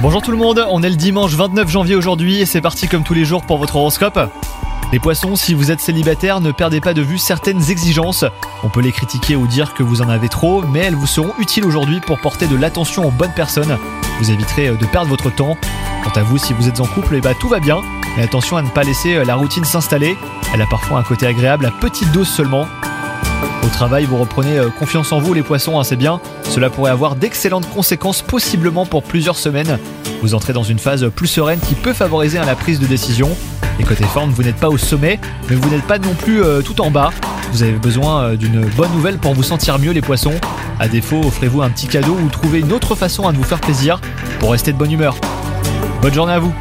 Bonjour tout le monde, on est le dimanche 29 janvier aujourd'hui et c'est parti comme tous les jours pour votre horoscope. Les poissons, si vous êtes célibataire, ne perdez pas de vue certaines exigences. On peut les critiquer ou dire que vous en avez trop, mais elles vous seront utiles aujourd'hui pour porter de l'attention aux bonnes personnes. Vous éviterez de perdre votre temps. Quant à vous, si vous êtes en couple, bah tout va bien. Mais attention à ne pas laisser la routine s'installer. Elle a parfois un côté agréable à petite dose seulement. Au travail, vous reprenez euh, confiance en vous, les poissons, hein, c'est bien. Cela pourrait avoir d'excellentes conséquences, possiblement pour plusieurs semaines. Vous entrez dans une phase plus sereine qui peut favoriser hein, la prise de décision. Et côté forme, vous n'êtes pas au sommet, mais vous n'êtes pas non plus euh, tout en bas. Vous avez besoin euh, d'une bonne nouvelle pour vous sentir mieux, les poissons. À défaut, offrez-vous un petit cadeau ou trouvez une autre façon à de vous faire plaisir pour rester de bonne humeur. Bonne journée à vous